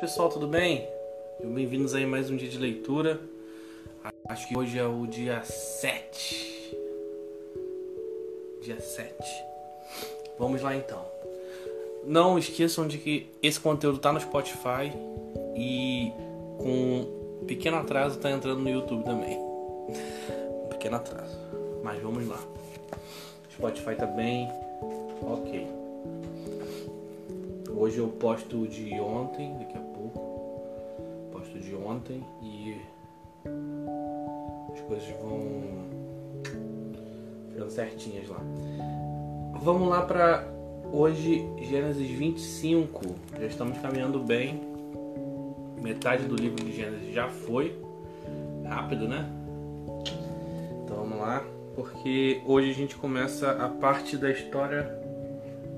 pessoal, tudo bem? Bem-vindos aí a mais um dia de leitura. Acho que hoje é o dia 7. Dia 7. Vamos lá então. Não esqueçam de que esse conteúdo tá no Spotify e com um pequeno atraso tá entrando no YouTube também. Um pequeno atraso. Mas vamos lá. Spotify tá bem ok. Hoje eu posto de ontem, daqui a ontem e as coisas vão ficando certinhas lá. Vamos lá para hoje, Gênesis 25. Já estamos caminhando bem. Metade do livro de Gênesis já foi. Rápido, né? Então vamos lá, porque hoje a gente começa a parte da história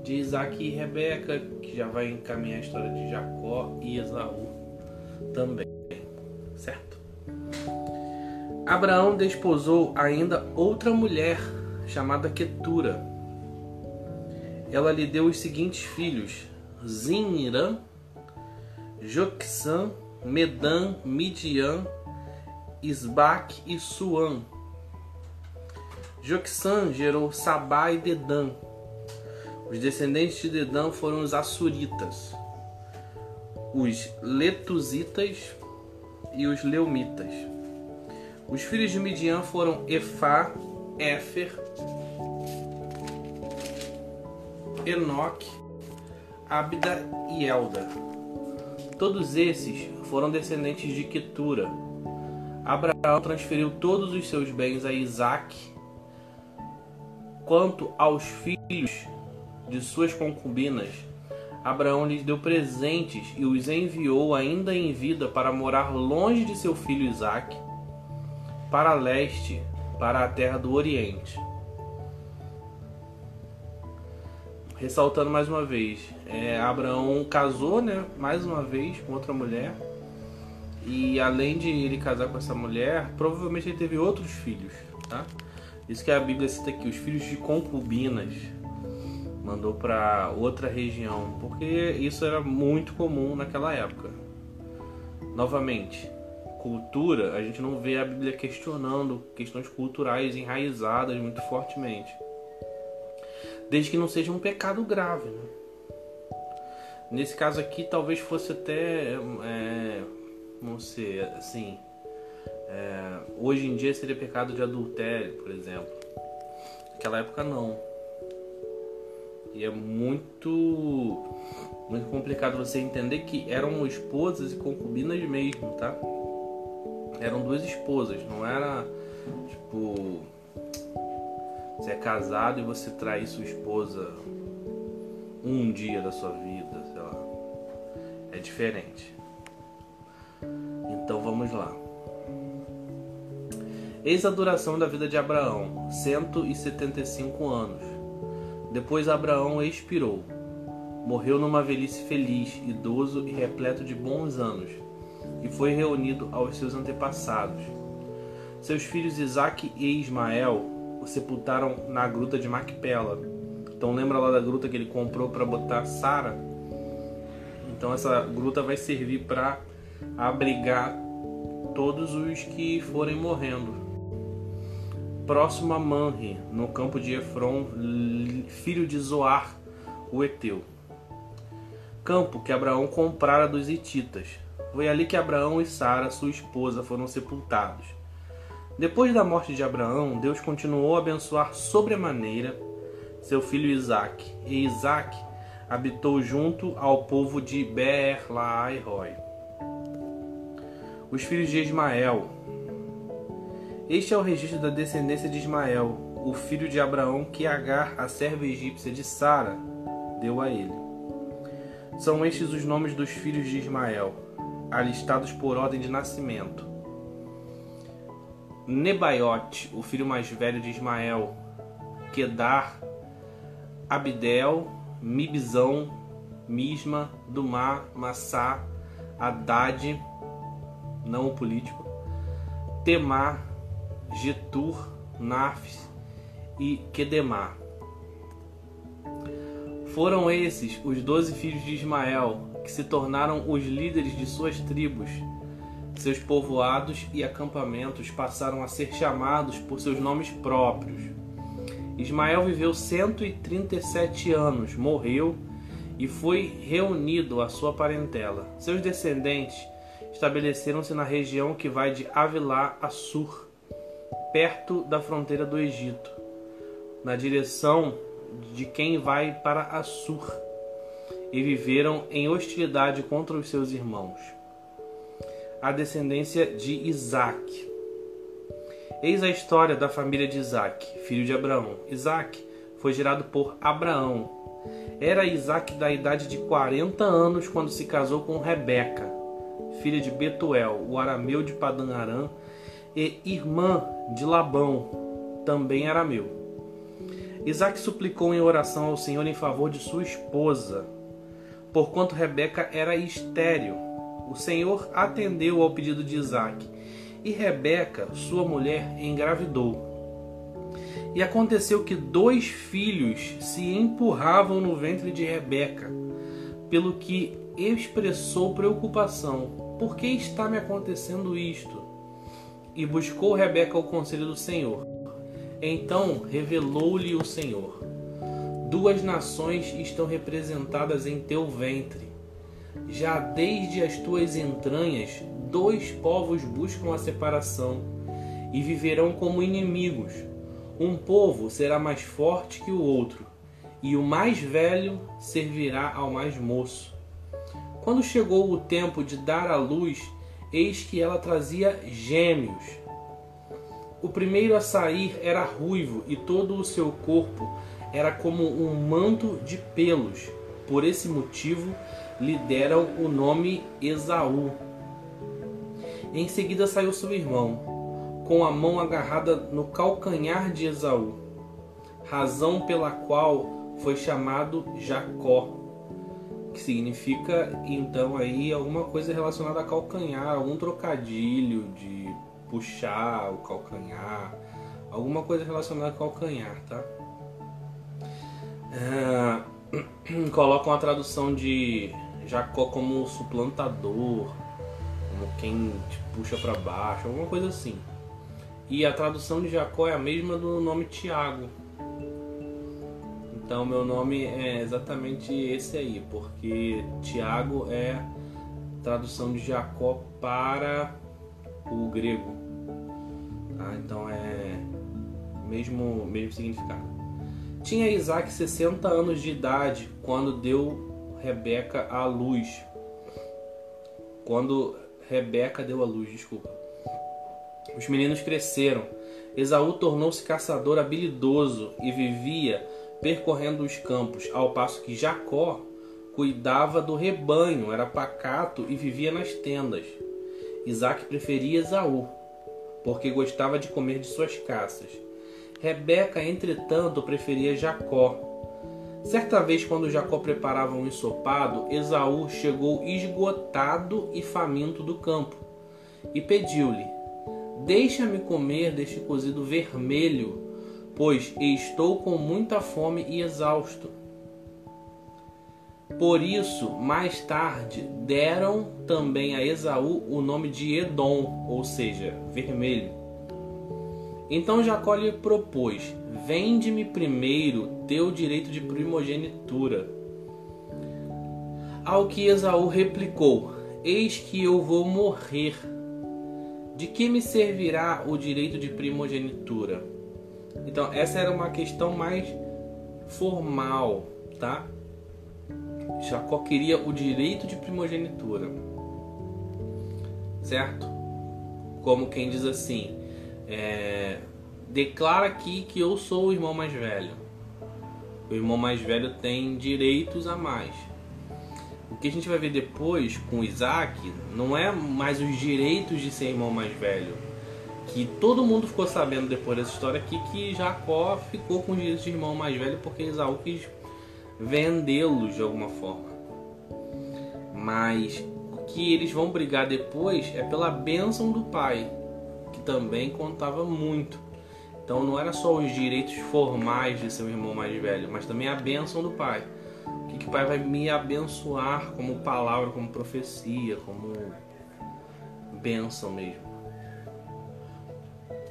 de Isaac e Rebeca, que já vai encaminhar a história de Jacó e Esaú também, Abraão desposou ainda outra mulher chamada Ketura. Ela lhe deu os seguintes filhos: Zinirã, Joxã, Medan, Midian, Isbaque e Suã. Joxã gerou Sabá e Dedã. Os descendentes de Dedã foram os Assuritas, os Letuzitas e os Leumitas. Os filhos de Midian foram Efá, Éfer, Enoque, Abda e Elda. Todos esses foram descendentes de Ketura. Abraão transferiu todos os seus bens a Isaac. Quanto aos filhos de suas concubinas, Abraão lhes deu presentes e os enviou ainda em vida para morar longe de seu filho Isaac, para leste, para a terra do Oriente. Ressaltando mais uma vez, é, Abraão casou, né, mais uma vez com outra mulher. E além de ele casar com essa mulher, provavelmente ele teve outros filhos, tá? Isso que a Bíblia cita aqui, os filhos de concubinas. Mandou para outra região, porque isso era muito comum naquela época. Novamente, cultura, a gente não vê a Bíblia questionando questões culturais enraizadas muito fortemente. Desde que não seja um pecado grave. Né? Nesse caso aqui, talvez fosse até. É, vamos ser assim. É, hoje em dia seria pecado de adultério, por exemplo. Naquela época, não. E é muito, muito complicado você entender que eram esposas e concubinas mesmo, tá? Eram duas esposas, não era tipo você é casado e você trai sua esposa um dia da sua vida, sei lá. É diferente. Então vamos lá. Eis a duração da vida de Abraão, 175 anos. Depois Abraão expirou. Morreu numa velhice feliz, idoso e repleto de bons anos, e foi reunido aos seus antepassados. Seus filhos Isaque e Ismael o sepultaram na gruta de Macpela. Então lembra lá da gruta que ele comprou para botar Sara? Então essa gruta vai servir para abrigar todos os que forem morrendo. Próximo a Manre, no campo de Efron, filho de Zoar, o Eteu. Campo que Abraão comprara dos Hititas. Foi ali que Abraão e Sara, sua esposa, foram sepultados. Depois da morte de Abraão, Deus continuou a abençoar sobremaneira seu filho Isaque, e Isaque habitou junto ao povo de Beer Laai-Roi. Os filhos de Ismael. Este é o registro da descendência de Ismael, o filho de Abraão que Agar, a serva egípcia de Sara, deu a ele. São estes os nomes dos filhos de Ismael, alistados por ordem de nascimento. Nebaiote, o filho mais velho de Ismael, Kedar, Abdel, Mibzão, Misma, Dumá, Massá, Haddad, não o político, Temar, Getur, Nafs e Kedemar. Foram esses os doze filhos de Ismael que se tornaram os líderes de suas tribos. Seus povoados e acampamentos passaram a ser chamados por seus nomes próprios. Ismael viveu 137 anos, morreu e foi reunido à sua parentela. Seus descendentes estabeleceram-se na região que vai de Avilá a Sur, perto da fronteira do Egito, na direção de quem vai para Assur, e viveram em hostilidade contra os seus irmãos. A descendência de Isaac. Eis a história da família de Isaac, filho de Abraão. Isaac foi gerado por Abraão. Era Isaac da idade de 40 anos quando se casou com Rebeca, filha de Betuel, o arameu de Padan Aram, e irmã de Labão, também arameu. Isaac suplicou em oração ao Senhor em favor de sua esposa, porquanto Rebeca era estéril. O Senhor atendeu ao pedido de Isaac, e Rebeca, sua mulher, engravidou. E aconteceu que dois filhos se empurravam no ventre de Rebeca, pelo que expressou preocupação: Por que está me acontecendo isto? E buscou Rebeca o conselho do Senhor. Então revelou-lhe o Senhor: Duas nações estão representadas em teu ventre. Já desde as tuas entranhas, dois povos buscam a separação e viverão como inimigos. Um povo será mais forte que o outro, e o mais velho servirá ao mais moço. Quando chegou o tempo de dar à luz, eis que ela trazia gêmeos. O primeiro a sair era ruivo e todo o seu corpo era como um manto de pelos. Por esse motivo lhe deram o nome Esaú. Em seguida saiu seu irmão, com a mão agarrada no calcanhar de Esaú, razão pela qual foi chamado Jacó que significa então aí alguma coisa relacionada a calcanhar, algum trocadilho de puxar o calcanhar, alguma coisa relacionada a calcanhar, tá? É, colocam a tradução de Jacó como suplantador, como quem te puxa para baixo, alguma coisa assim. E a tradução de Jacó é a mesma do nome Tiago, então meu nome é exatamente esse aí, porque Tiago é tradução de Jacó para o grego. Tá? Então é mesmo mesmo significado. Tinha Isaac 60 anos de idade quando deu Rebeca à luz. Quando Rebeca deu à luz, desculpa. Os meninos cresceram. Esaú tornou-se caçador habilidoso e vivia percorrendo os campos, ao passo que Jacó cuidava do rebanho, era pacato e vivia nas tendas. Isaac preferia Esaú, porque gostava de comer de suas caças. Rebeca, entretanto, preferia Jacó. Certa vez, quando Jacó preparava um ensopado, Esaú chegou esgotado e faminto do campo e pediu-lhe: Deixa-me comer deste cozido vermelho pois estou com muita fome e exausto. Por isso, mais tarde, deram também a Esaú o nome de Edom, ou seja, vermelho. Então Jacó lhe propôs: Vende-me primeiro teu direito de primogenitura. Ao que Esaú replicou: Eis que eu vou morrer. De que me servirá o direito de primogenitura? Então, essa era uma questão mais formal, tá? Jacó queria o direito de primogenitura, certo? Como quem diz assim: é, declara aqui que eu sou o irmão mais velho. O irmão mais velho tem direitos a mais. O que a gente vai ver depois com Isaac não é mais os direitos de ser irmão mais velho que todo mundo ficou sabendo depois dessa história aqui que Jacó ficou com os direitos de irmão mais velho porque Esaú quis vendê-los de alguma forma. Mas o que eles vão brigar depois é pela bênção do pai, também contava muito. Então não era só os direitos formais de seu irmão mais velho, mas também a bênção do pai. O que, que o Pai vai me abençoar como palavra, como profecia, como bênção mesmo.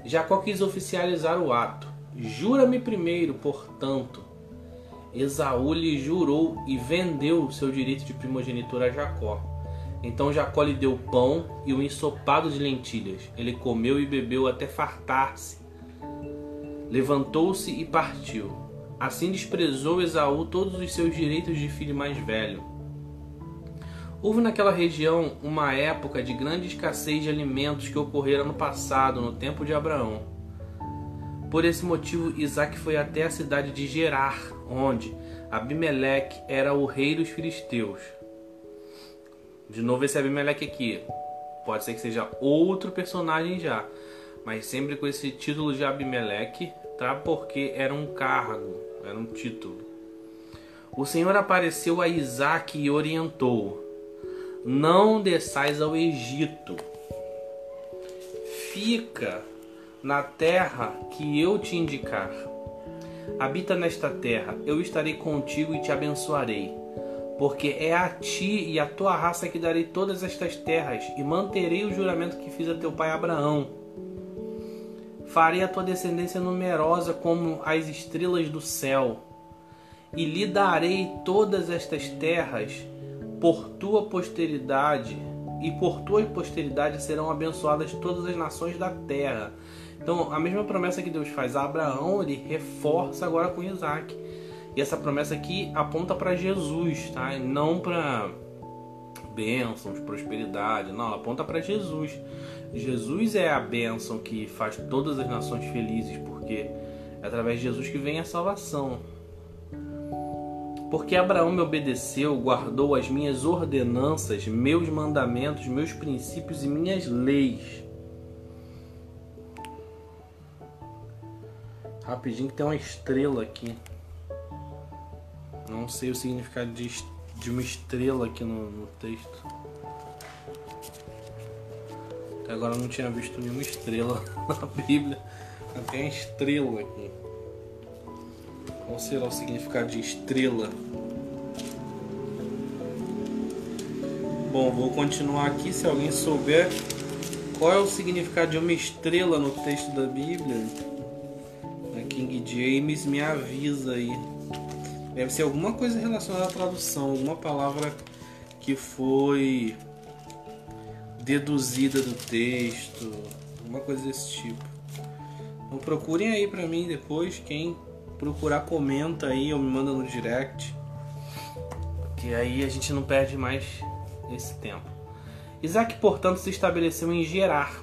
Jacó quis oficializar o ato. Jura-me primeiro, portanto. Esaú lhe jurou e vendeu seu direito de primogenitura a Jacó. Então Jacó lhe deu pão e um ensopado de lentilhas. Ele comeu e bebeu até fartar-se. Levantou-se e partiu. Assim desprezou Esaú todos os seus direitos de filho mais velho. Houve naquela região uma época de grande escassez de alimentos que ocorrera no passado, no tempo de Abraão. Por esse motivo, Isaac foi até a cidade de Gerar, onde Abimeleque era o rei dos filisteus. De novo, esse Abimeleque aqui. Pode ser que seja outro personagem já, mas sempre com esse título de Abimeleque, tá? Porque era um cargo, era um título. O Senhor apareceu a Isaac e orientou: Não desçais ao Egito. Fica na terra que eu te indicar. Habita nesta terra, eu estarei contigo e te abençoarei. Porque é a ti e a tua raça que darei todas estas terras, e manterei o juramento que fiz a teu pai Abraão. Farei a tua descendência numerosa como as estrelas do céu, e lhe darei todas estas terras por tua posteridade, e por tua posteridade serão abençoadas todas as nações da terra. Então, a mesma promessa que Deus faz a Abraão, ele reforça agora com Isaac. Essa promessa aqui aponta para Jesus, tá? E não para bênçãos, prosperidade, não, ela aponta para Jesus. Jesus é a bênção que faz todas as nações felizes, porque é através de Jesus que vem a salvação. Porque Abraão me obedeceu, guardou as minhas ordenanças, meus mandamentos, meus princípios e minhas leis. Rapidinho que tem uma estrela aqui. Não sei o significado de, de uma estrela aqui no, no texto. Até agora não tinha visto nenhuma estrela na Bíblia. Tem uma estrela aqui. Qual será o significado de estrela? Bom, vou continuar aqui. Se alguém souber qual é o significado de uma estrela no texto da Bíblia, a King James me avisa aí. Deve ser alguma coisa relacionada à tradução, alguma palavra que foi deduzida do texto, alguma coisa desse tipo. Então procurem aí pra mim depois, quem procurar comenta aí ou me manda no direct. Que aí a gente não perde mais esse tempo. Isaac, portanto, se estabeleceu em Gerar.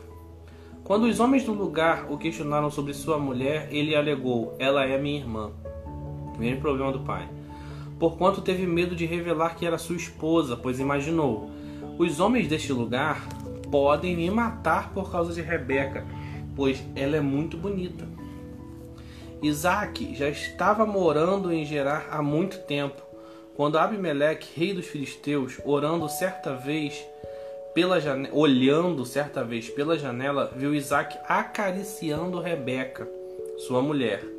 Quando os homens do lugar o questionaram sobre sua mulher, ele alegou: Ela é minha irmã. Mesmo problema do pai. Porquanto teve medo de revelar que era sua esposa, pois imaginou: os homens deste lugar podem me matar por causa de Rebeca, pois ela é muito bonita. Isaac já estava morando em Gerar há muito tempo, quando Abimeleque, rei dos filisteus, orando certa vez pela janela, olhando certa vez pela janela, viu Isaac acariciando Rebeca, sua mulher.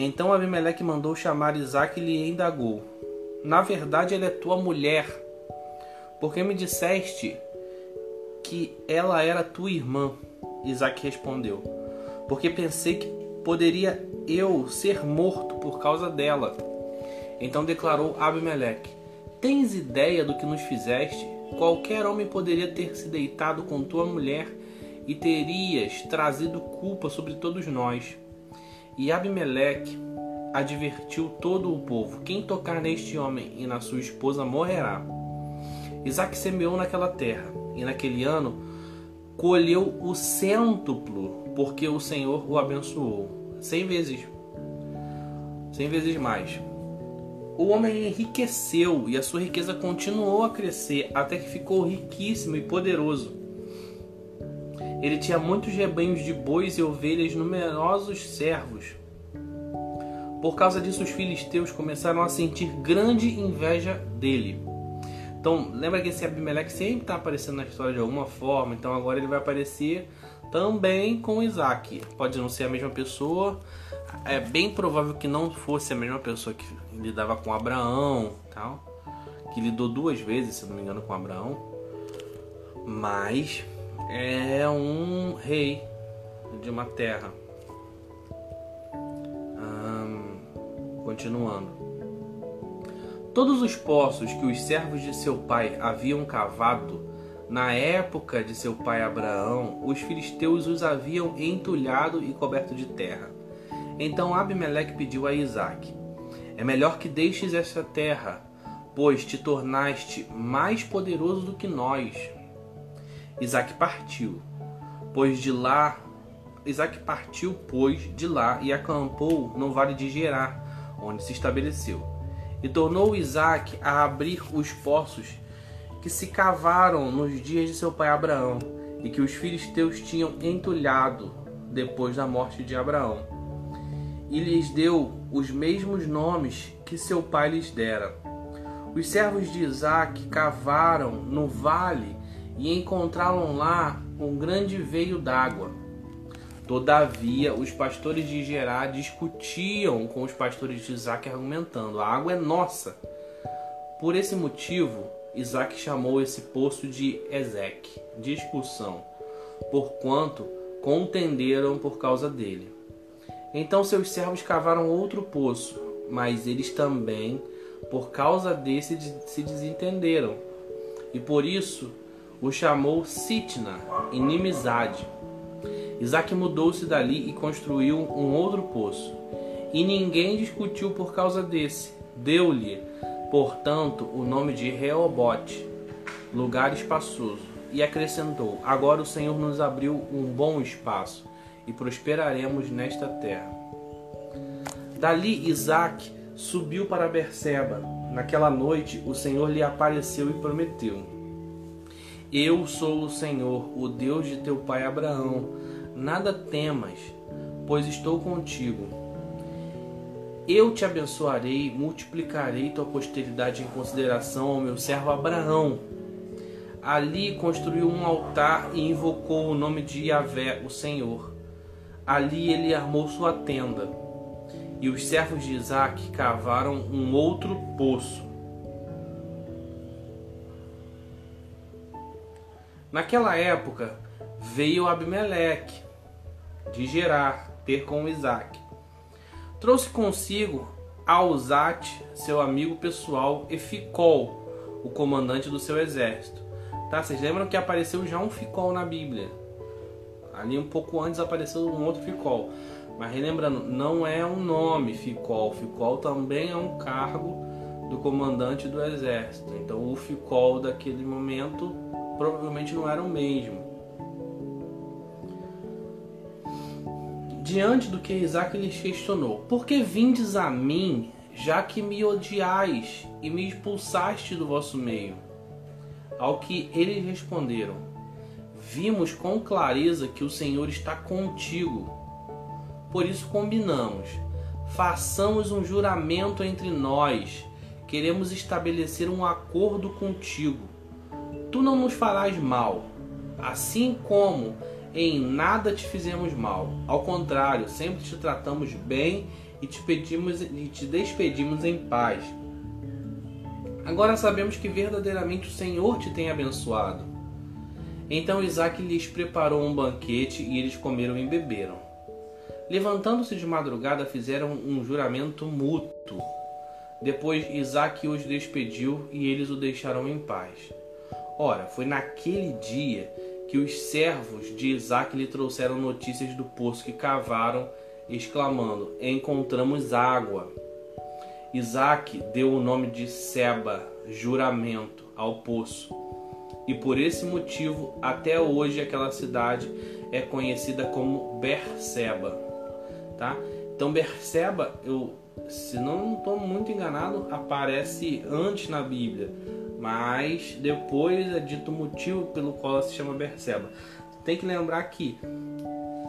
Então Abimeleque mandou chamar Isaac e lhe indagou: Na verdade, ela é tua mulher. Porque me disseste que ela era tua irmã? Isaac respondeu: Porque pensei que poderia eu ser morto por causa dela. Então declarou Abimeleque: Tens ideia do que nos fizeste? Qualquer homem poderia ter se deitado com tua mulher e terias trazido culpa sobre todos nós. E Abimeleque advertiu todo o povo: Quem tocar neste homem e na sua esposa morrerá. Isaac semeou naquela terra, e naquele ano colheu o cêntuplo, porque o Senhor o abençoou. Cem vezes. Cem vezes mais. O homem enriqueceu e a sua riqueza continuou a crescer até que ficou riquíssimo e poderoso. Ele tinha muitos rebanhos de bois e ovelhas, numerosos servos. Por causa disso, os filisteus começaram a sentir grande inveja dele. Então, lembra que esse Abimeleque sempre está aparecendo na história de alguma forma, então agora ele vai aparecer também com Isaac. Pode não ser a mesma pessoa, é bem provável que não fosse a mesma pessoa que lidava com Abraão, tal, que lidou duas vezes, se não me engano, com Abraão, mas é um rei de uma terra. Continuando. Todos os poços que os servos de seu pai haviam cavado na época de seu pai Abraão, os filisteus os haviam entulhado e coberto de terra. Então Abimeleque pediu a Isaac: É melhor que deixes essa terra, pois te tornaste mais poderoso do que nós. Isaac partiu, pois de lá Isaac partiu, pois, de lá e acampou no vale de Gerar, onde se estabeleceu. E tornou Isaac a abrir os poços que se cavaram nos dias de seu pai Abraão e que os filisteus tinham entulhado depois da morte de Abraão. E lhes deu os mesmos nomes que seu pai lhes dera. Os servos de Isaac cavaram no vale e encontraram lá um grande veio d'água. Todavia, os pastores de Gerá discutiam com os pastores de Isaac, argumentando: A água é nossa. Por esse motivo, Isaac chamou esse poço de Ezeque, de expulsão, porquanto contenderam por causa dele. Então seus servos cavaram outro poço, mas eles também, por causa desse, se desentenderam. E por isso o chamou Sitna, inimizade. Isaac mudou-se dali e construiu um outro poço. E ninguém discutiu por causa desse. Deu-lhe, portanto, o nome de Reobote, lugar espaçoso. E acrescentou: Agora o Senhor nos abriu um bom espaço e prosperaremos nesta terra. Dali Isaac subiu para Berseba. Naquela noite o Senhor lhe apareceu e prometeu: eu sou o Senhor, o Deus de teu pai Abraão. Nada temas, pois estou contigo. Eu te abençoarei, multiplicarei tua posteridade em consideração ao meu servo Abraão. Ali construiu um altar e invocou o nome de Yahvé, o Senhor. Ali ele armou sua tenda. E os servos de Isaac cavaram um outro poço Naquela época veio Abimeleque de Gerar ter com Isaac. Trouxe consigo Alzate, seu amigo pessoal, e Ficol, o comandante do seu exército. Tá? Vocês lembram que apareceu já um Ficol na Bíblia? Ali um pouco antes apareceu um outro Ficol. Mas relembrando, não é um nome Ficol. Ficol também é um cargo do comandante do exército. Então o Ficol daquele momento provavelmente não era o mesmo. Diante do que Isaac lhes questionou: Por que vindes a mim, já que me odiais e me expulsaste do vosso meio? Ao que eles responderam: Vimos com clareza que o Senhor está contigo. Por isso combinamos: façamos um juramento entre nós. Queremos estabelecer um acordo contigo Tu não nos farás mal, assim como em nada te fizemos mal. Ao contrário, sempre te tratamos bem e te pedimos e te despedimos em paz. Agora sabemos que verdadeiramente o Senhor te tem abençoado. Então Isaac lhes preparou um banquete e eles comeram e beberam. Levantando-se de madrugada, fizeram um juramento mútuo. Depois Isaac os despediu e eles o deixaram em paz. Ora, foi naquele dia que os servos de Isaac lhe trouxeram notícias do poço que cavaram, exclamando: Encontramos água. Isaac deu o nome de Seba, juramento, ao poço. E por esse motivo, até hoje aquela cidade é conhecida como Berseba, tá? Então Berseba, eu, se não estou muito enganado, aparece antes na Bíblia mas depois é dito o motivo pelo qual ela se chama Berseba. Tem que lembrar que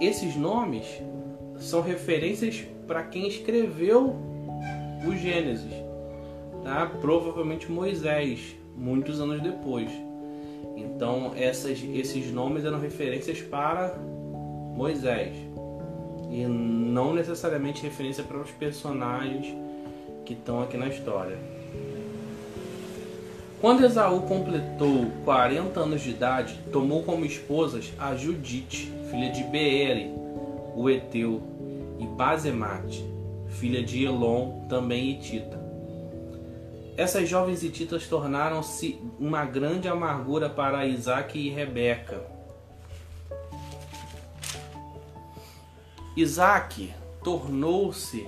esses nomes são referências para quem escreveu o Gênesis, tá? Provavelmente Moisés, muitos anos depois. Então essas, esses nomes eram referências para Moisés. e não necessariamente referência para os personagens que estão aqui na história. Quando Esaú completou 40 anos de idade, tomou como esposas a Judite, filha de Beere, o Eteu, e Bazemate, filha de Elon, também Itita. Essas jovens hititas tornaram-se uma grande amargura para Isaac e Rebeca. Isaac tornou-se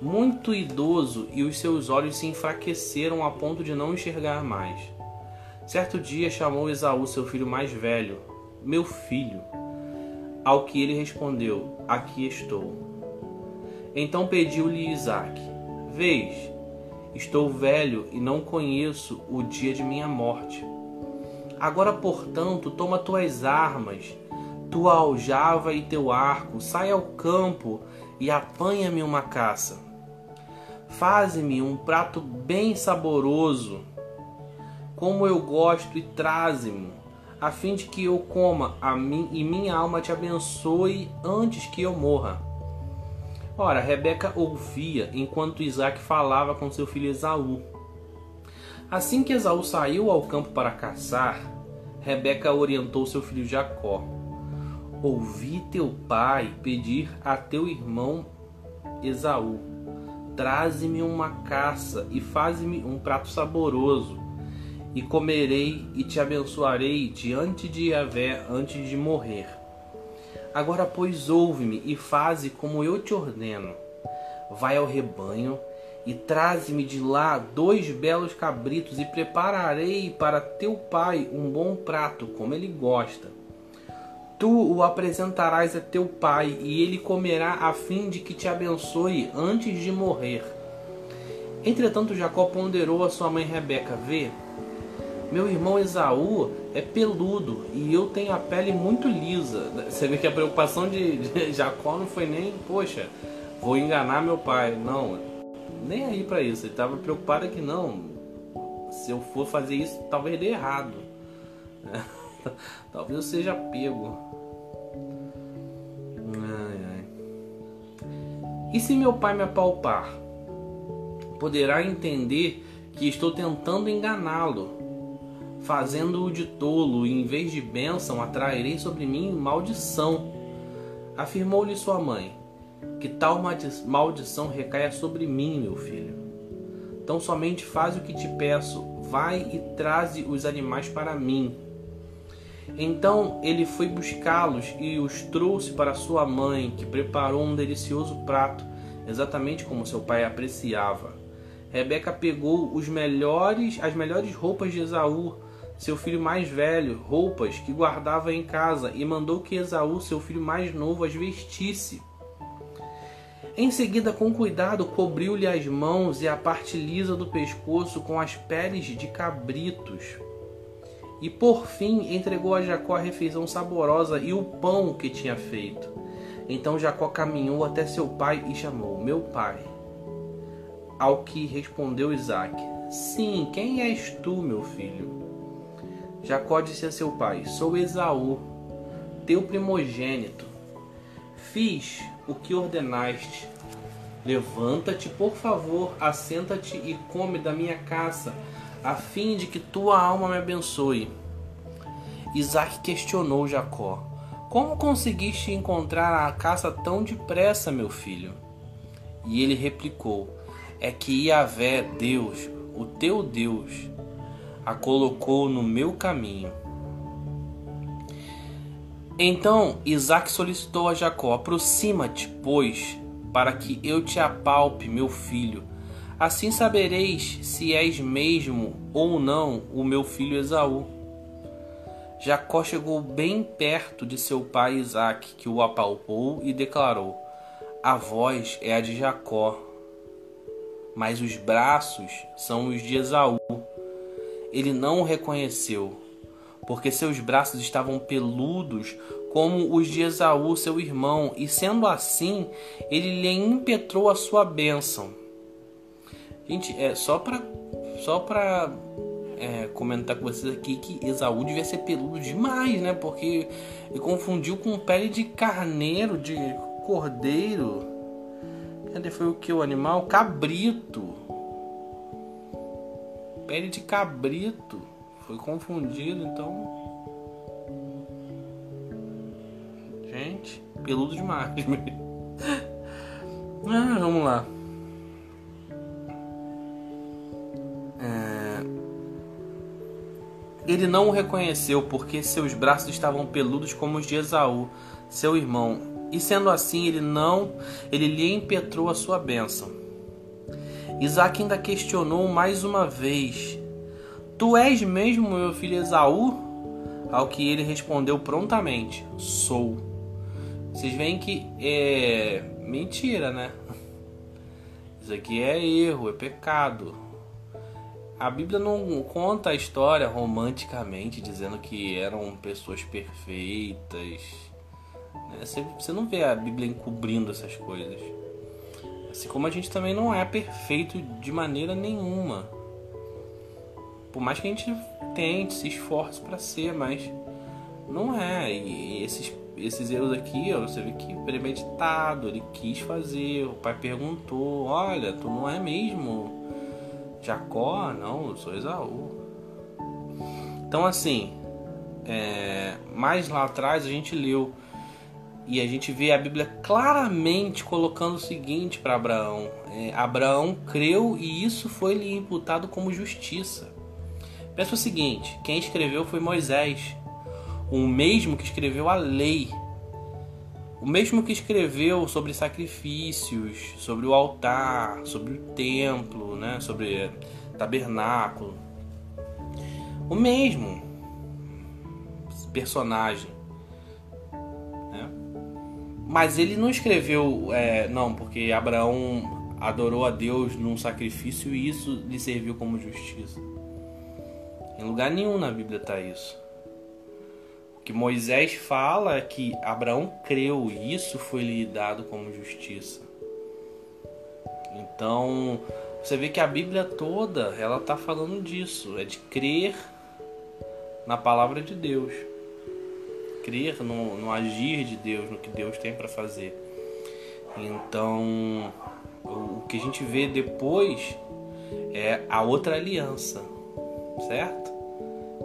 muito idoso e os seus olhos se enfraqueceram a ponto de não enxergar mais. Certo dia chamou Esaú, seu filho mais velho, meu filho. Ao que ele respondeu: Aqui estou. Então pediu-lhe Isaac: Vês, estou velho e não conheço o dia de minha morte. Agora, portanto, toma tuas armas, tua aljava e teu arco, sai ao campo e apanha-me uma caça. Faze-me um prato bem saboroso, como eu gosto, e traze-me, a fim de que eu coma a mim e minha alma te abençoe antes que eu morra. Ora, Rebeca ouvia enquanto Isaac falava com seu filho Esaú. Assim que Esaú saiu ao campo para caçar, Rebeca orientou seu filho Jacó: Ouvi teu pai pedir a teu irmão Esaú: Traze-me uma caça e faze-me um prato saboroso, e comerei e te abençoarei diante de Yahvé antes de morrer. Agora, pois, ouve-me e faze como eu te ordeno. Vai ao rebanho e traze-me de lá dois belos cabritos e prepararei para teu pai um bom prato, como ele gosta. Tu o apresentarás a teu pai e ele comerá a fim de que te abençoe antes de morrer. Entretanto, Jacó ponderou a sua mãe Rebeca: Vê, meu irmão Esaú é peludo e eu tenho a pele muito lisa. Você vê que a preocupação de, Jacó não foi nem, poxa, vou enganar meu pai. Não, nem aí para isso. Ele estava preocupado que não, se eu for fazer isso, talvez dê errado. talvez eu seja pego. Ai, ai. E se meu pai me apalpar? Poderá entender que estou tentando enganá-lo fazendo-o de tolo, e em vez de bênção, atrairei sobre mim maldição. Afirmou-lhe sua mãe: Que tal maldição recaia sobre mim, meu filho? Então somente faz o que te peço, vai e traze os animais para mim. Então ele foi buscá-los e os trouxe para sua mãe, que preparou um delicioso prato, exatamente como seu pai apreciava. Rebeca pegou os melhores, as melhores roupas de Esaú, seu filho mais velho, roupas que guardava em casa, e mandou que Esaú, seu filho mais novo, as vestisse. Em seguida, com cuidado, cobriu-lhe as mãos e a parte lisa do pescoço com as peles de cabritos. E por fim entregou a Jacó a refeição saborosa e o pão que tinha feito. Então Jacó caminhou até seu pai e chamou: Meu pai. Ao que respondeu Isaac: Sim, quem és tu, meu filho? Jacó disse a seu pai: Sou Esaú, teu primogênito. Fiz o que ordenaste. Levanta-te, por favor, assenta-te e come da minha caça, a fim de que tua alma me abençoe. Isaac questionou Jacó: Como conseguiste encontrar a caça tão depressa, meu filho? E ele replicou: É que Yahvé, Deus, o teu Deus, a colocou no meu caminho. Então Isaac solicitou a Jacó: Aproxima-te, pois, para que eu te apalpe, meu filho. Assim sabereis se és mesmo ou não o meu filho Esaú. Jacó chegou bem perto de seu pai Isaac, que o apalpou e declarou: A voz é a de Jacó, mas os braços são os de Esaú ele não o reconheceu, porque seus braços estavam peludos como os de Esaú, seu irmão, e sendo assim, ele lhe impetrou a sua bênção. Gente, é só para só para é, comentar com vocês aqui que Esaú devia ser peludo demais, né? Porque ele confundiu com pele de carneiro, de cordeiro. Cadê foi o que? O animal? Cabrito. Pele de cabrito. Foi confundido, então. Gente, peludo demais. ah, vamos lá. É... Ele não o reconheceu porque seus braços estavam peludos como os de Esaú, seu irmão, e sendo assim ele não, ele lhe impetrou a sua bênção. Isaac ainda questionou mais uma vez: Tu és mesmo meu filho Esaú? Ao que ele respondeu prontamente: Sou. Vocês veem que é mentira, né? Isso aqui é erro, é pecado. A Bíblia não conta a história romanticamente, dizendo que eram pessoas perfeitas. Né? Você não vê a Bíblia encobrindo essas coisas. Assim como a gente também não é perfeito de maneira nenhuma. Por mais que a gente tente, se esforce para ser, mas não é. E esses, esses erros aqui, você vê que premeditado, ele quis fazer, o pai perguntou, olha, tu não é mesmo Jacó, não, eu sou Esaú. Então, assim, é, mais lá atrás a gente leu e a gente vê a Bíblia claramente colocando o seguinte para Abraão: é, Abraão creu e isso foi lhe imputado como justiça. Pensa o seguinte: quem escreveu foi Moisés, o mesmo que escreveu a lei o mesmo que escreveu sobre sacrifícios, sobre o altar, sobre o templo, né? sobre tabernáculo. O mesmo personagem. Né? Mas ele não escreveu, é, não, porque Abraão adorou a Deus num sacrifício e isso lhe serviu como justiça. Em lugar nenhum na Bíblia está isso que Moisés fala que Abraão creu e isso foi lhe dado como justiça. Então, você vê que a Bíblia toda, ela está falando disso, é de crer na palavra de Deus. Crer no, no agir de Deus, no que Deus tem para fazer. Então, o que a gente vê depois é a outra aliança, certo?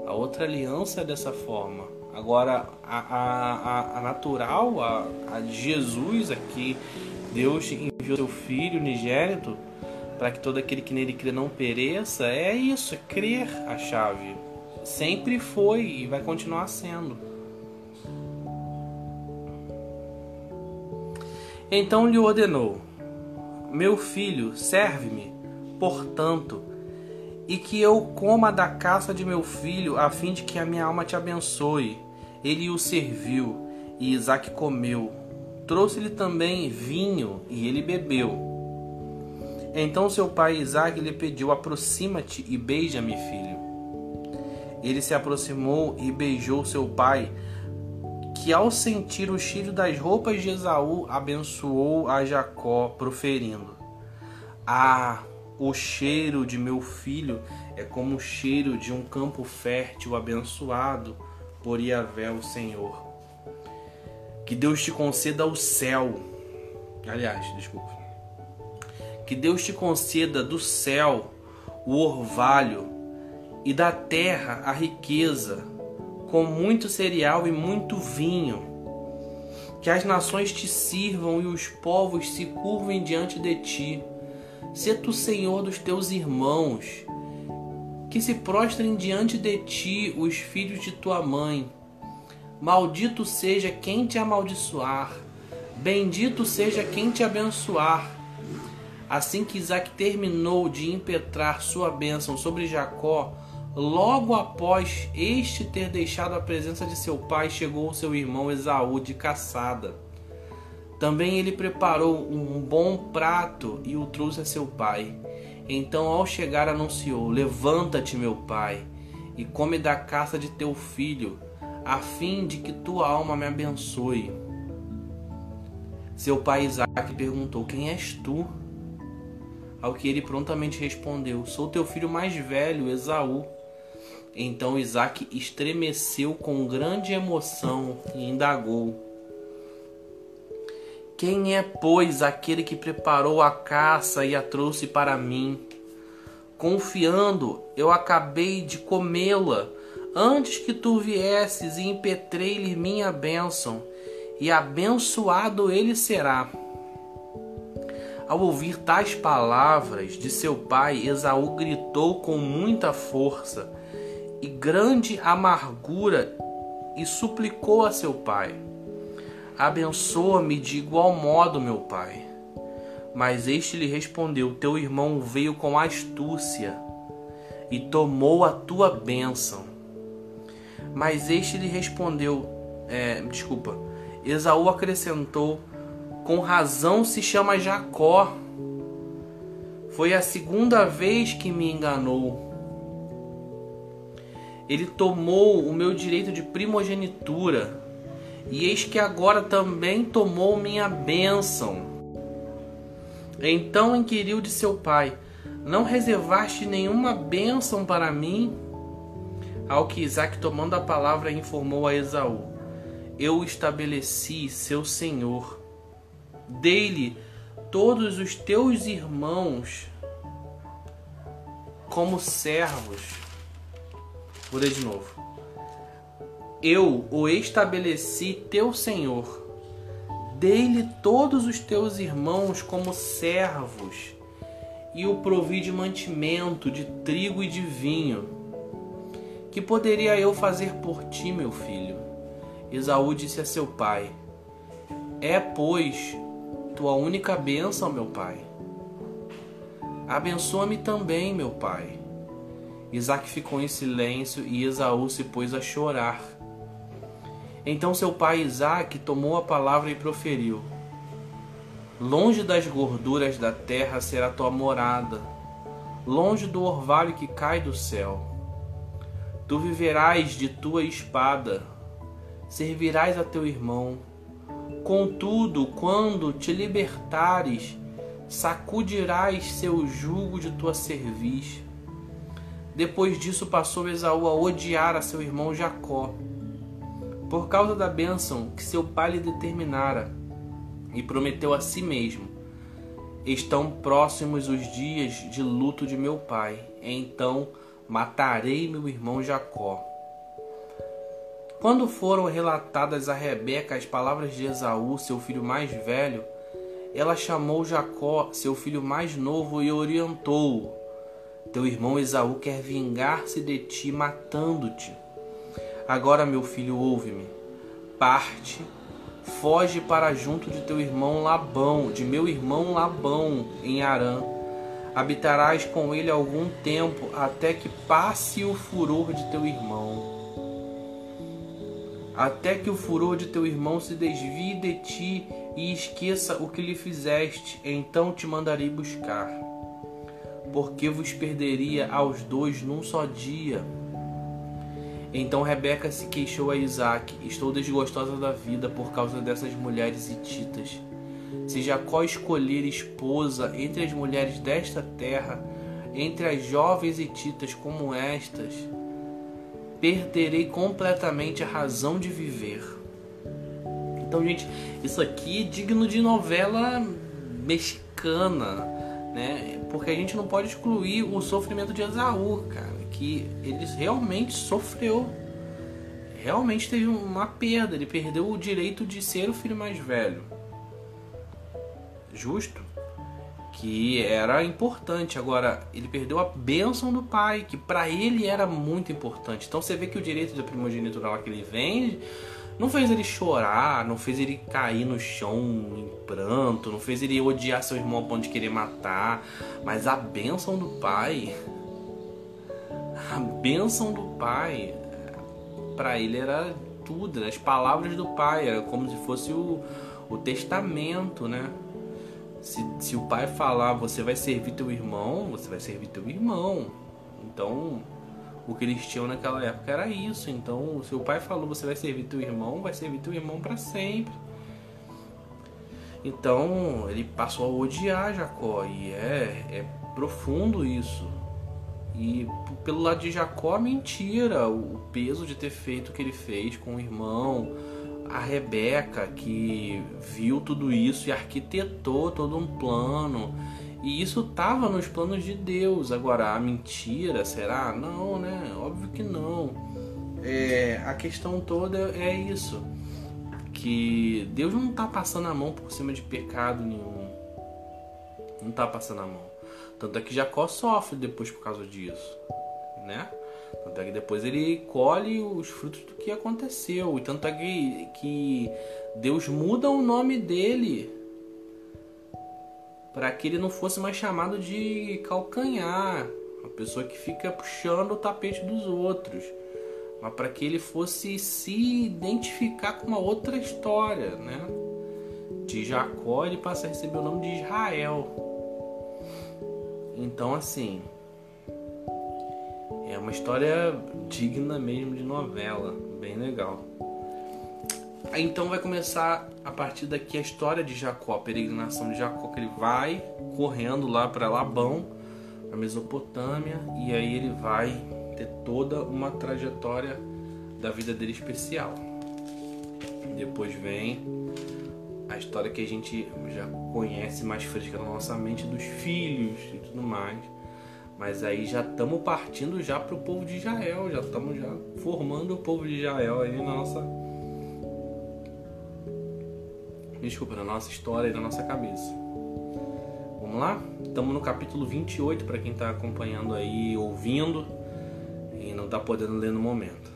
A outra aliança é dessa forma. Agora, a, a, a natural, a, a de Jesus aqui, Deus enviou seu Filho unigênito para que todo aquele que nele crê não pereça, é isso, é crer a chave. Sempre foi e vai continuar sendo. Então lhe ordenou: Meu filho, serve-me, portanto, e que eu coma da caça de meu filho, a fim de que a minha alma te abençoe. Ele o serviu, e Isaac comeu. Trouxe-lhe também vinho, e ele bebeu. Então seu pai Isaac lhe pediu: Aproxima-te e beija-me, filho. Ele se aproximou e beijou seu pai, que ao sentir o cheiro das roupas de Esaú, abençoou a Jacó, proferindo: Ah, o cheiro de meu filho é como o cheiro de um campo fértil abençoado por Iavé, o Senhor. Que Deus te conceda o céu. Aliás, desculpa. Que Deus te conceda do céu o orvalho e da terra a riqueza, com muito cereal e muito vinho. Que as nações te sirvam e os povos se curvem diante de ti. Sê tu senhor dos teus irmãos que se prostrem diante de ti os filhos de tua mãe. Maldito seja quem te amaldiçoar, bendito seja quem te abençoar. Assim que Isaac terminou de impetrar sua bênção sobre Jacó, logo após este ter deixado a presença de seu pai, chegou seu irmão Esaú de caçada. Também ele preparou um bom prato e o trouxe a seu pai. Então, ao chegar, anunciou: Levanta-te, meu pai, e come da caça de teu filho, a fim de que tua alma me abençoe. Seu pai Isaac perguntou: Quem és tu? Ao que ele prontamente respondeu: Sou teu filho mais velho, Esaú. Então Isaac estremeceu com grande emoção e indagou: Quem é, pois, aquele que preparou a caça e a trouxe para mim? Confiando, eu acabei de comê-la antes que tu viesses e impetrei-lhe minha bênção, e abençoado ele será. Ao ouvir tais palavras de seu pai, Esaú gritou com muita força e grande amargura e suplicou a seu pai: Abençoa-me de igual modo, meu pai. Mas este lhe respondeu: Teu irmão veio com astúcia e tomou a tua bênção. Mas este lhe respondeu: é, Desculpa. Esaú acrescentou: Com razão se chama Jacó. Foi a segunda vez que me enganou. Ele tomou o meu direito de primogenitura e eis que agora também tomou minha bênção. Então inquiriu de seu pai: Não reservaste nenhuma bênção para mim? Ao que Isaac, tomando a palavra, informou a Esaú: Eu estabeleci seu senhor. Dei-lhe todos os teus irmãos como servos. Vou ler de novo eu o estabeleci teu senhor. Dei-lhe todos os teus irmãos como servos, e o provi de mantimento, de trigo e de vinho. Que poderia eu fazer por ti, meu filho? Esaú disse a seu pai: É, pois, tua única bênção, meu pai. Abençoa-me também, meu pai. Isaac ficou em silêncio e Esaú se pôs a chorar. Então seu pai Isaac tomou a palavra e proferiu: Longe das gorduras da terra será tua morada, longe do orvalho que cai do céu. Tu viverás de tua espada, servirás a teu irmão. Contudo, quando te libertares, sacudirás seu jugo de tua cerviz. Depois disso passou Esaú a odiar a seu irmão Jacó por causa da bênção que seu pai lhe determinara, e prometeu a si mesmo: Estão próximos os dias de luto de meu pai, então matarei meu irmão Jacó. Quando foram relatadas a Rebeca as palavras de Esaú, seu filho mais velho, ela chamou Jacó, seu filho mais novo, e orientou-o: Teu irmão Esaú quer vingar-se de ti, matando-te. Agora, meu filho, ouve-me. Parte, foge para junto de teu irmão Labão, de meu irmão Labão, em Arã. Habitarás com ele algum tempo, até que passe o furor de teu irmão. Até que o furor de teu irmão se desvie de ti e esqueça o que lhe fizeste, então te mandarei buscar. Porque vos perderia aos dois num só dia então Rebeca se queixou a Isaac: Estou desgostosa da vida por causa dessas mulheres hititas. Se Jacó escolher esposa entre as mulheres desta terra, entre as jovens hititas como estas, perderei completamente a razão de viver. Então, gente, isso aqui é digno de novela mexicana, né? Porque a gente não pode excluir o sofrimento de Esaú, cara que ele realmente sofreu. Realmente teve uma perda, ele perdeu o direito de ser o filho mais velho. Justo? Que era importante. Agora, ele perdeu a bênção do pai, que para ele era muito importante. Então você vê que o direito da primogenitura lá que ele vende não fez ele chorar, não fez ele cair no chão em pranto, não fez ele odiar seu irmão a ponto de querer matar, mas a bênção do pai a bênção do pai para ele era tudo, as palavras do pai, era como se fosse o, o testamento, né? Se, se o pai falar, você vai servir teu irmão, você vai servir teu irmão. Então, o que eles tinham naquela época era isso. Então, se o pai falou, você vai servir teu irmão, vai servir teu irmão para sempre. Então, ele passou a odiar Jacó, e é, é profundo isso. E pelo lado de Jacó, mentira. O peso de ter feito o que ele fez com o irmão, a Rebeca que viu tudo isso e arquitetou todo um plano. E isso estava nos planos de Deus. Agora, a mentira, será? Não, né? Óbvio que não. É, a questão toda é isso. Que Deus não está passando a mão por cima de pecado nenhum. Não está passando a mão. Tanto é que Jacó sofre depois por causa disso, né? Tanto é que depois ele colhe os frutos do que aconteceu. E tanto é que, que Deus muda o nome dele para que ele não fosse mais chamado de calcanhar, uma pessoa que fica puxando o tapete dos outros, mas para que ele fosse se identificar com uma outra história, né? De Jacó ele passa a receber o nome de Israel. Então assim, é uma história digna mesmo de novela, bem legal. Então vai começar a partir daqui a história de Jacó, a peregrinação de Jacó, que ele vai correndo lá para Labão, para Mesopotâmia, e aí ele vai ter toda uma trajetória da vida dele especial. Depois vem a história que a gente já conhece mais fresca na nossa mente dos filhos e tudo mais. Mas aí já estamos partindo já para o povo de Israel, já estamos já formando o povo de Israel aí na nossa desculpa, na nossa história e na nossa cabeça. Vamos lá? Estamos no capítulo 28 para quem está acompanhando aí, ouvindo e não está podendo ler no momento.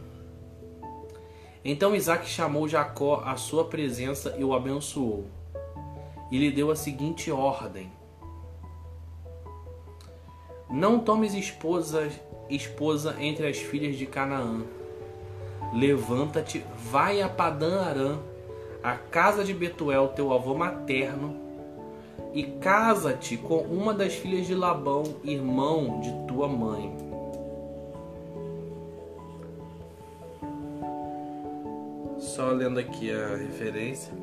Então Isaac chamou Jacó à sua presença e o abençoou. E lhe deu a seguinte ordem: Não tomes esposa, esposa entre as filhas de Canaã. Levanta-te, vai a Padã Arã a casa de Betuel, teu avô materno, e casa-te com uma das filhas de Labão, irmão de tua mãe. Só lendo aqui a referência.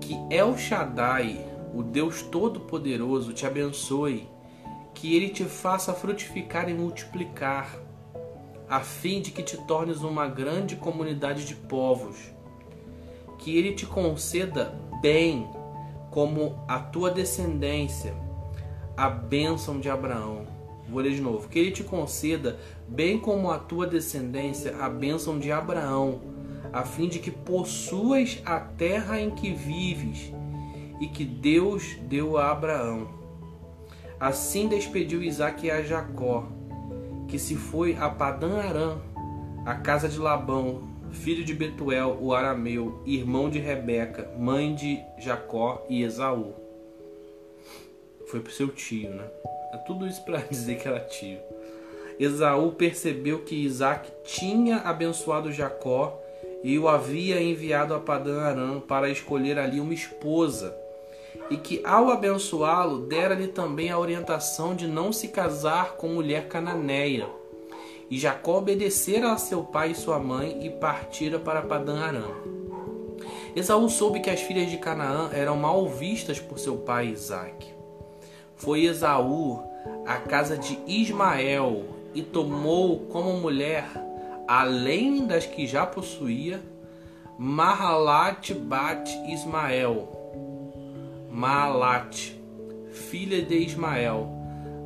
Que El Shaddai, o Deus Todo-Poderoso, te abençoe, que ele te faça frutificar e multiplicar, a fim de que te tornes uma grande comunidade de povos que ele te conceda bem como a tua descendência a bênção de Abraão. Vou ler de novo. Que ele te conceda, bem como a tua descendência, a bênção de Abraão, a fim de que possuas a terra em que vives e que Deus deu a Abraão. Assim despediu Isaac a Jacó, que se foi a Padã Arã, a casa de Labão, filho de Betuel, o arameu, irmão de Rebeca, mãe de Jacó e Esaú. Foi pro seu tio, né? É tudo isso para dizer que era tio. Esaú percebeu que Isaac tinha abençoado Jacó e o havia enviado a Padã Aram para escolher ali uma esposa, e que ao abençoá-lo dera-lhe também a orientação de não se casar com mulher cananeia e Jacó obedecera a seu pai e sua mãe e partira para Padã Arã. Esaú soube que as filhas de Canaã eram mal vistas por seu pai Isaque. Foi Esaú à casa de Ismael e tomou como mulher, além das que já possuía, Mahalat Bat Ismael, Mahalat, filha de Ismael,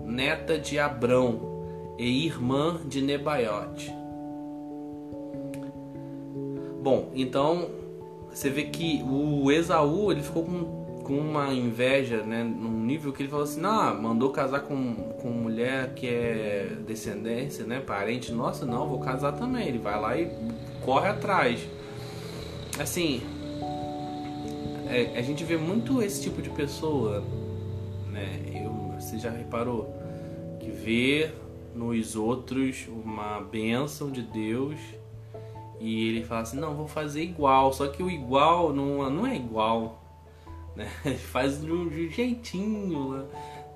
neta de Abrão, e irmã de Nebaiote. Bom, então você vê que o Esaú ele ficou com, com uma inveja, né, num nível que ele falou assim, não, mandou casar com, com mulher que é descendência, né, parente, nossa, não, vou casar também. Ele vai lá e corre atrás. Assim, é, a gente vê muito esse tipo de pessoa, né? Eu, você já reparou que vê nos outros uma bênção de Deus e ele fala assim: não, vou fazer igual. Só que o igual não, não é igual, né? Ele faz de um jeitinho, né?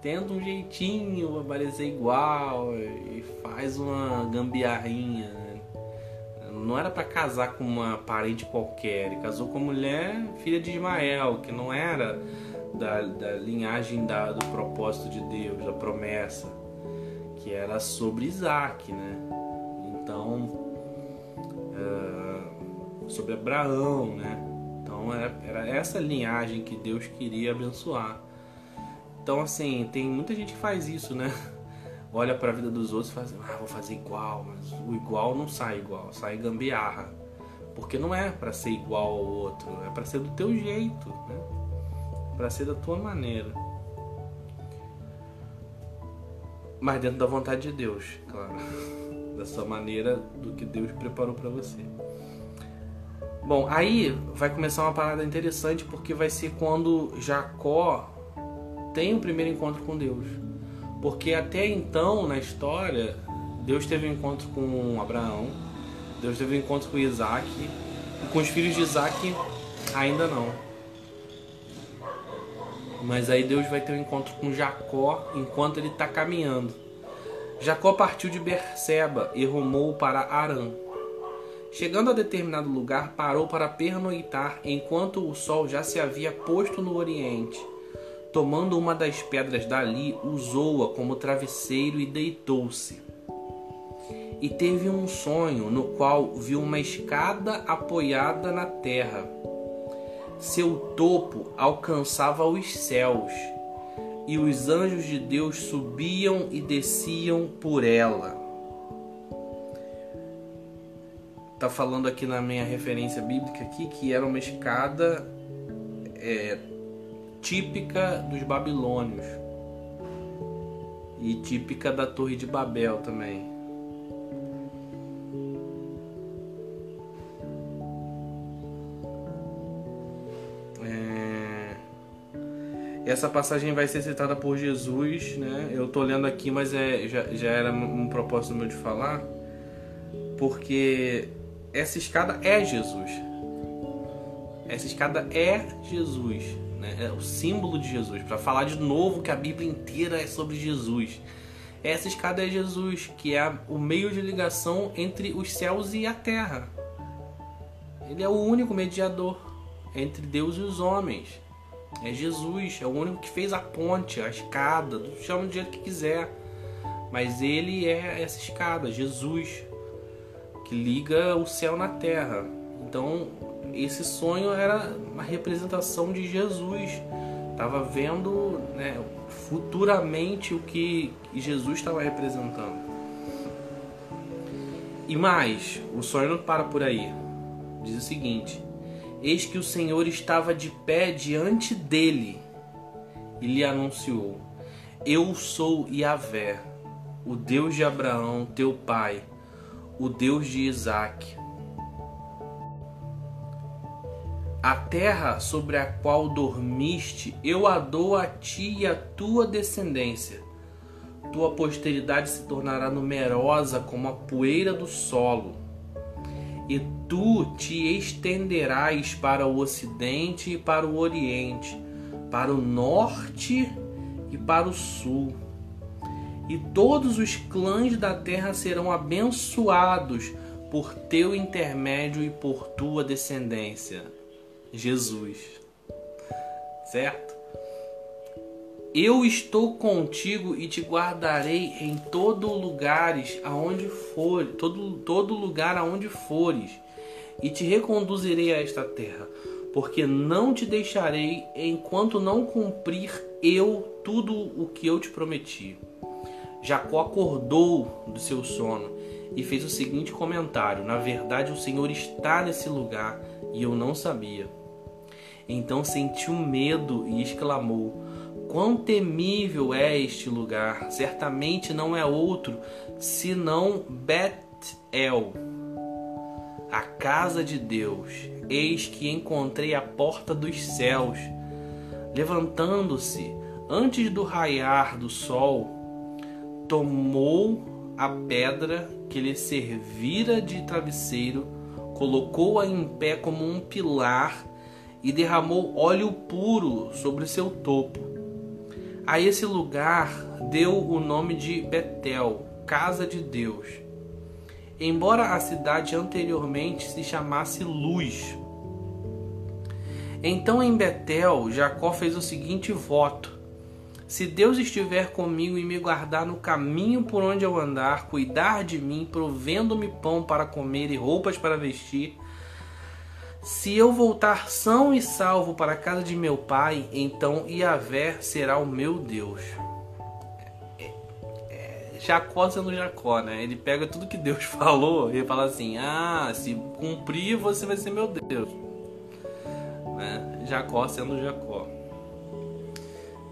tenta um jeitinho para parecer igual e faz uma gambiarrinha. Né? Não era para casar com uma parente qualquer, ele casou com uma mulher filha de Ismael, que não era da, da linhagem da, do propósito de Deus, da promessa que era sobre Isaac, né? Então, uh, sobre Abraão, né? Então era, era essa linhagem que Deus queria abençoar. Então assim, tem muita gente que faz isso, né? Olha para a vida dos outros e faz, ah, vou fazer igual, mas o igual não sai igual, sai gambiarra. Porque não é para ser igual ao outro, é para ser do teu jeito, né? Para ser da tua maneira. Mas dentro da vontade de Deus, claro. Da sua maneira, do que Deus preparou para você. Bom, aí vai começar uma parada interessante porque vai ser quando Jacó tem o primeiro encontro com Deus. Porque até então na história, Deus teve um encontro com Abraão, Deus teve um encontro com Isaac, e com os filhos de Isaac ainda não. Mas aí Deus vai ter um encontro com Jacó enquanto ele está caminhando. Jacó partiu de Berseba e rumou para Arã. Chegando a determinado lugar, parou para pernoitar enquanto o sol já se havia posto no oriente. Tomando uma das pedras dali, usou-a como travesseiro e deitou-se. E teve um sonho no qual viu uma escada apoiada na terra. Seu topo alcançava os céus, e os anjos de Deus subiam e desciam por ela. Tá falando aqui na minha referência bíblica aqui que era uma escada é, típica dos babilônios e típica da Torre de Babel também. É... Essa passagem vai ser citada por Jesus, né? Eu tô lendo aqui, mas é, já, já era um propósito meu de falar, porque essa escada é Jesus. Essa escada é Jesus né? é o símbolo de Jesus, para falar de novo que a Bíblia inteira é sobre Jesus. Essa escada é Jesus, que é o meio de ligação entre os céus e a terra. Ele é o único mediador entre Deus e os homens. É Jesus, é o único que fez a ponte, a escada, chama do jeito que quiser. Mas ele é essa escada, Jesus, que liga o céu na terra. Então, esse sonho era uma representação de Jesus. Estava vendo né, futuramente o que Jesus estava representando. E mais, o sonho não para por aí. Diz o seguinte: Eis que o Senhor estava de pé diante dele e lhe anunciou: Eu sou Yahvé, o Deus de Abraão, teu pai, o Deus de Isaque. A terra sobre a qual dormiste, eu a dou a ti e a tua descendência. Tua posteridade se tornará numerosa como a poeira do solo. E tu te estenderás para o ocidente e para o oriente, para o norte e para o sul. E todos os clãs da terra serão abençoados por teu intermédio e por tua descendência. Jesus. Certo? Eu estou contigo e te guardarei em todo lugares aonde for, todo, todo lugar aonde fores, e te reconduzirei a esta terra, porque não te deixarei enquanto não cumprir eu tudo o que eu te prometi. Jacó acordou do seu sono e fez o seguinte comentário: Na verdade, o Senhor está nesse lugar e eu não sabia. Então sentiu medo e exclamou: Quão temível é este lugar! Certamente não é outro senão Bet-El, a casa de Deus. Eis que encontrei a porta dos céus. Levantando-se antes do raiar do sol, tomou a pedra que lhe servira de travesseiro, colocou-a em pé como um pilar e derramou óleo puro sobre seu topo. A esse lugar deu o nome de Betel, casa de Deus. Embora a cidade anteriormente se chamasse Luz. Então em Betel, Jacó fez o seguinte voto: Se Deus estiver comigo e me guardar no caminho por onde eu andar, cuidar de mim, provendo-me pão para comer e roupas para vestir, Se eu voltar são e salvo para a casa de meu pai, então Iavé será o meu Deus. É, é, Jacó sendo Jacó, né? Ele pega tudo que Deus falou e fala assim: Ah, se cumprir, você vai ser meu Deus. Né? Jacó sendo Jacó.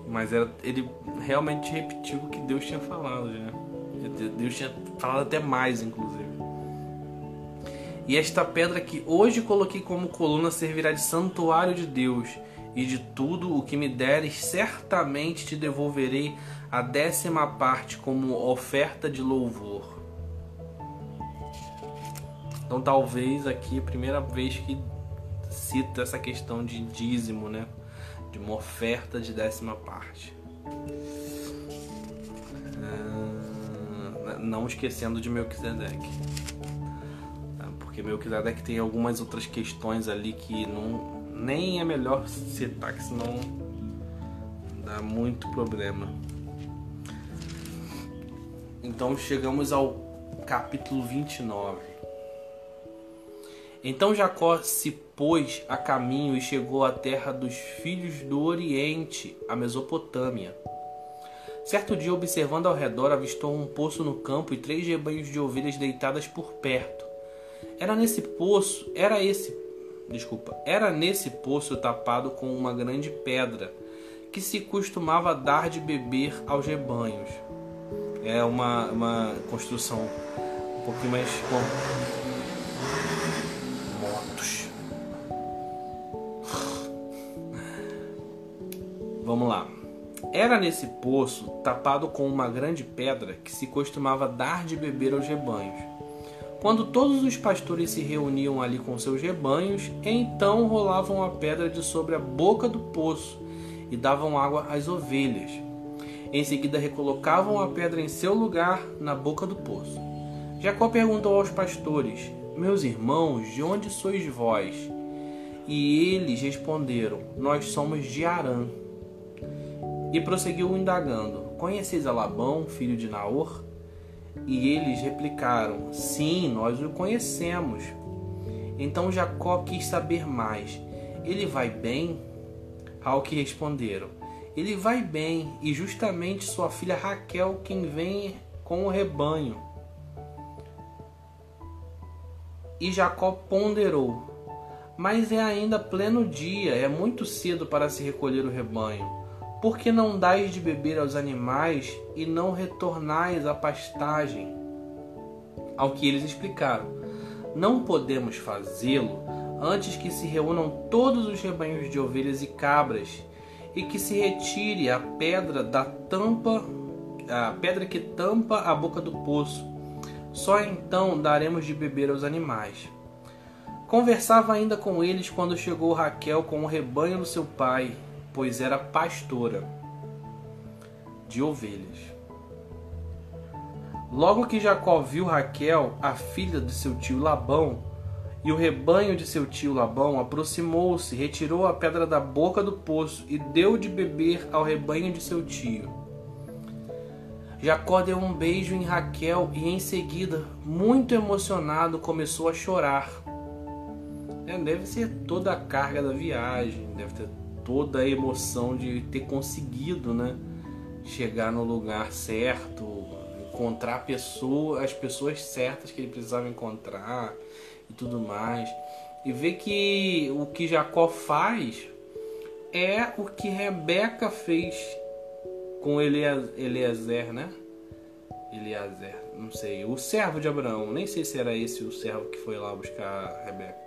Mas era, ele realmente repetiu o que Deus tinha falado já. Deus tinha falado até mais, inclusive. E esta pedra que hoje coloquei como coluna servirá de santuário de Deus, e de tudo o que me deres, certamente te devolverei a décima parte como oferta de louvor. Então, talvez aqui a primeira vez que cita essa questão de dízimo, né? De uma oferta de décima parte. Ah, não esquecendo de Melquisedeque porque Melquisedeque tem algumas outras questões ali que não nem é melhor citar, que senão dá muito problema. Então chegamos ao capítulo 29. Então Jacó se pôs a caminho e chegou à terra dos filhos do Oriente, a Mesopotâmia. Certo dia, observando ao redor, avistou um poço no campo e três rebanhos de ovelhas deitadas por perto. Era nesse poço, era esse, desculpa, era nesse poço tapado com uma grande pedra que se costumava dar de beber aos rebanhos. É uma, uma construção um pouquinho mais com motos. Vamos lá. Era nesse poço tapado com uma grande pedra que se costumava dar de beber aos rebanhos. Quando todos os pastores se reuniam ali com seus rebanhos, então rolavam a pedra de sobre a boca do poço e davam água às ovelhas. Em seguida, recolocavam a pedra em seu lugar na boca do poço. Jacó perguntou aos pastores: Meus irmãos, de onde sois vós? E eles responderam: Nós somos de Arã. E prosseguiu indagando: Conheceis a Labão, filho de Naor? E eles replicaram: Sim, nós o conhecemos. Então Jacó quis saber mais: Ele vai bem? Ao que responderam: Ele vai bem, e justamente sua filha Raquel quem vem com o rebanho. E Jacó ponderou: Mas é ainda pleno dia, é muito cedo para se recolher o rebanho. Por que não dais de beber aos animais e não retornais à pastagem? Ao que eles explicaram: Não podemos fazê-lo antes que se reúnam todos os rebanhos de ovelhas e cabras e que se retire a pedra da tampa, a pedra que tampa a boca do poço. Só então daremos de beber aos animais. Conversava ainda com eles quando chegou Raquel com o rebanho do seu pai pois era pastora de ovelhas. Logo que Jacó viu Raquel, a filha de seu tio Labão, e o rebanho de seu tio Labão, aproximou-se, retirou a pedra da boca do poço e deu de beber ao rebanho de seu tio. Jacó deu um beijo em Raquel e em seguida, muito emocionado, começou a chorar. Deve ser toda a carga da viagem, deve ter toda a emoção de ter conseguido, né? Chegar no lugar certo, encontrar pessoa, as pessoas certas que ele precisava encontrar e tudo mais. E ver que o que Jacó faz é o que Rebeca fez com Eliezer, né? Eliezer, não sei, o servo de Abraão, nem sei se era esse o servo que foi lá buscar Rebeca.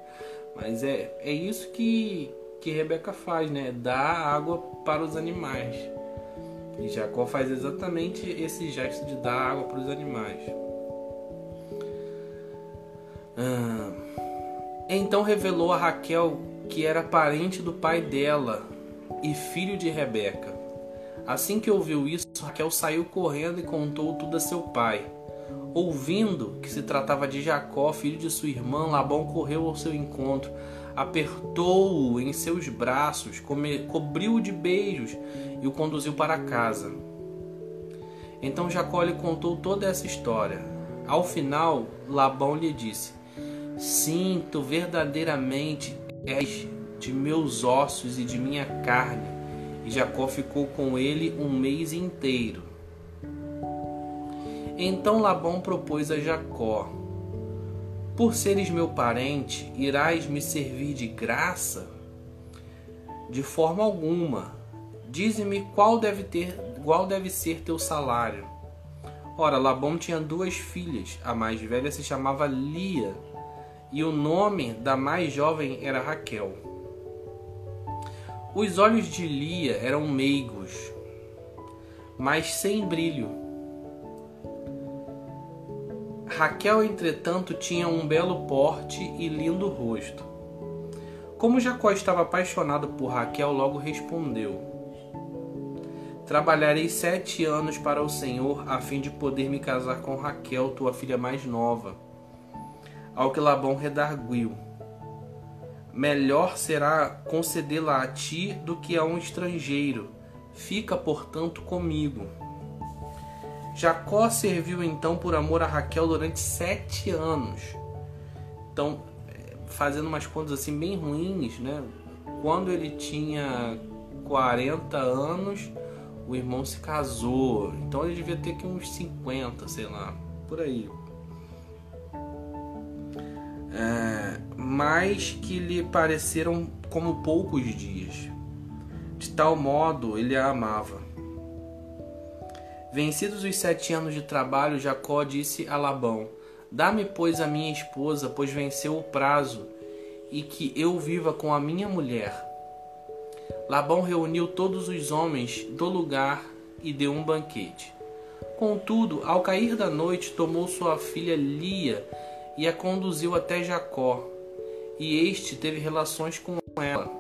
Mas é, é isso que, que Rebeca faz, né? Dá água para os animais. E Jacó faz exatamente esse gesto de dar água para os animais. Ah, então revelou a Raquel que era parente do pai dela e filho de Rebeca. Assim que ouviu isso, Raquel saiu correndo e contou tudo a seu pai. Ouvindo que se tratava de Jacó, filho de sua irmã, Labão correu ao seu encontro apertou-o em seus braços, cobriu-o de beijos e o conduziu para casa. Então Jacó lhe contou toda essa história. Ao final, Labão lhe disse: Sinto verdadeiramente és de meus ossos e de minha carne. E Jacó ficou com ele um mês inteiro. Então Labão propôs a Jacó: Por seres meu parente, irás me servir de graça? De forma alguma. Dize-me qual deve ter, qual deve ser teu salário. Ora, Labão tinha duas filhas. A mais velha se chamava Lia, e o nome da mais jovem era Raquel. Os olhos de Lia eram meigos, mas sem brilho. Raquel, entretanto, tinha um belo porte e lindo rosto. Como Jacó estava apaixonado por Raquel, logo respondeu: Trabalharei sete anos para o Senhor, a fim de poder me casar com Raquel, tua filha mais nova. Ao que Labão redarguiu: Melhor será concedê-la a ti do que a um estrangeiro. Fica, portanto, comigo. Jacó serviu então por amor a Raquel durante sete anos. Então, fazendo umas contas assim bem ruins, né? Quando ele tinha 40 anos, o irmão se casou. Então ele devia ter que uns 50, sei lá, por aí. É, mas que lhe pareceram como poucos dias. De tal modo ele a amava. Vencidos os sete anos de trabalho, Jacó disse a Labão: Dá-me, pois, a minha esposa, pois venceu o prazo, e que eu viva com a minha mulher. Labão reuniu todos os homens do lugar e deu um banquete. Contudo, ao cair da noite, tomou sua filha Lia e a conduziu até Jacó, e este teve relações com ela.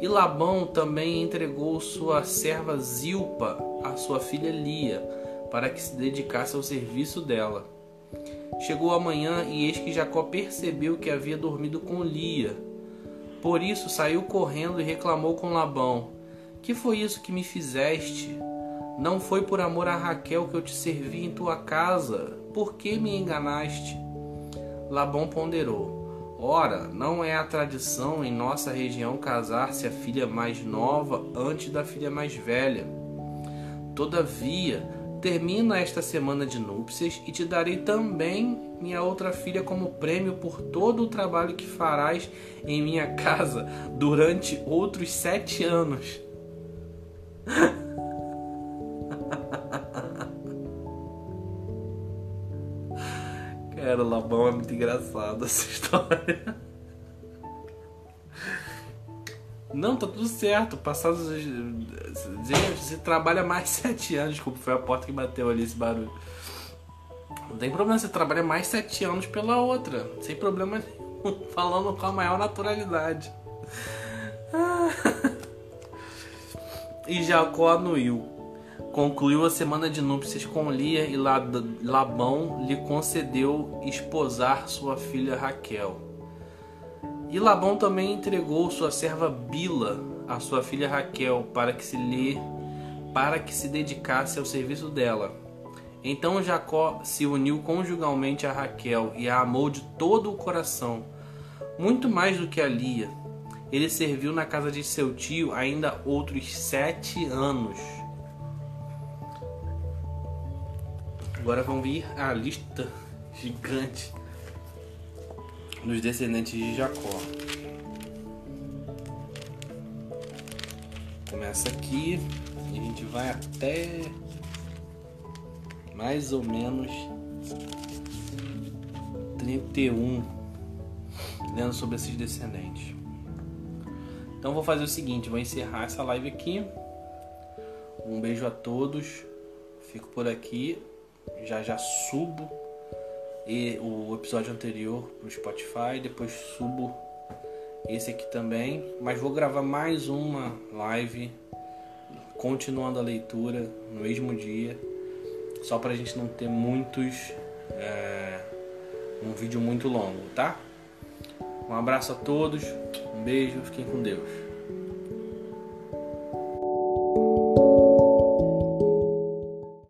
E Labão também entregou sua serva Zilpa a sua filha Lia, para que se dedicasse ao serviço dela. Chegou a manhã e eis que Jacó percebeu que havia dormido com Lia. Por isso saiu correndo e reclamou com Labão: Que foi isso que me fizeste? Não foi por amor a Raquel que eu te servi em tua casa? Por que me enganaste? Labão ponderou: Ora, não é a tradição em nossa região casar-se a filha mais nova antes da filha mais velha. Todavia, termina esta semana de núpcias e te darei também minha outra filha como prêmio por todo o trabalho que farás em minha casa durante outros sete anos. Cara, Labão é muito engraçado essa história. Não, tá tudo certo. Passados. Você trabalha mais sete anos. Desculpa, foi a porta que bateu ali esse barulho. Não tem problema, você trabalha mais sete anos pela outra. Sem problema nenhum. Falando com a maior naturalidade. E Jacó anuiu. Concluiu a semana de núpcias com Lia e Labão lhe concedeu esposar sua filha Raquel. E Labão também entregou sua serva Bila a sua filha Raquel para que se lhe para que se dedicasse ao serviço dela. Então Jacó se uniu conjugalmente a Raquel e a amou de todo o coração, muito mais do que a Lia. Ele serviu na casa de seu tio ainda outros sete anos. Agora vamos vir a lista gigante dos descendentes de Jacó. Começa aqui e a gente vai até mais ou menos 31 lendo sobre esses descendentes. Então vou fazer o seguinte, vou encerrar essa live aqui. Um beijo a todos. Fico por aqui. Já já subo e o episódio anterior pro Spotify, depois subo esse aqui também, mas vou gravar mais uma live continuando a leitura no mesmo dia, só para a gente não ter muitos é, um vídeo muito longo, tá? Um abraço a todos, um beijo, fiquem com Deus.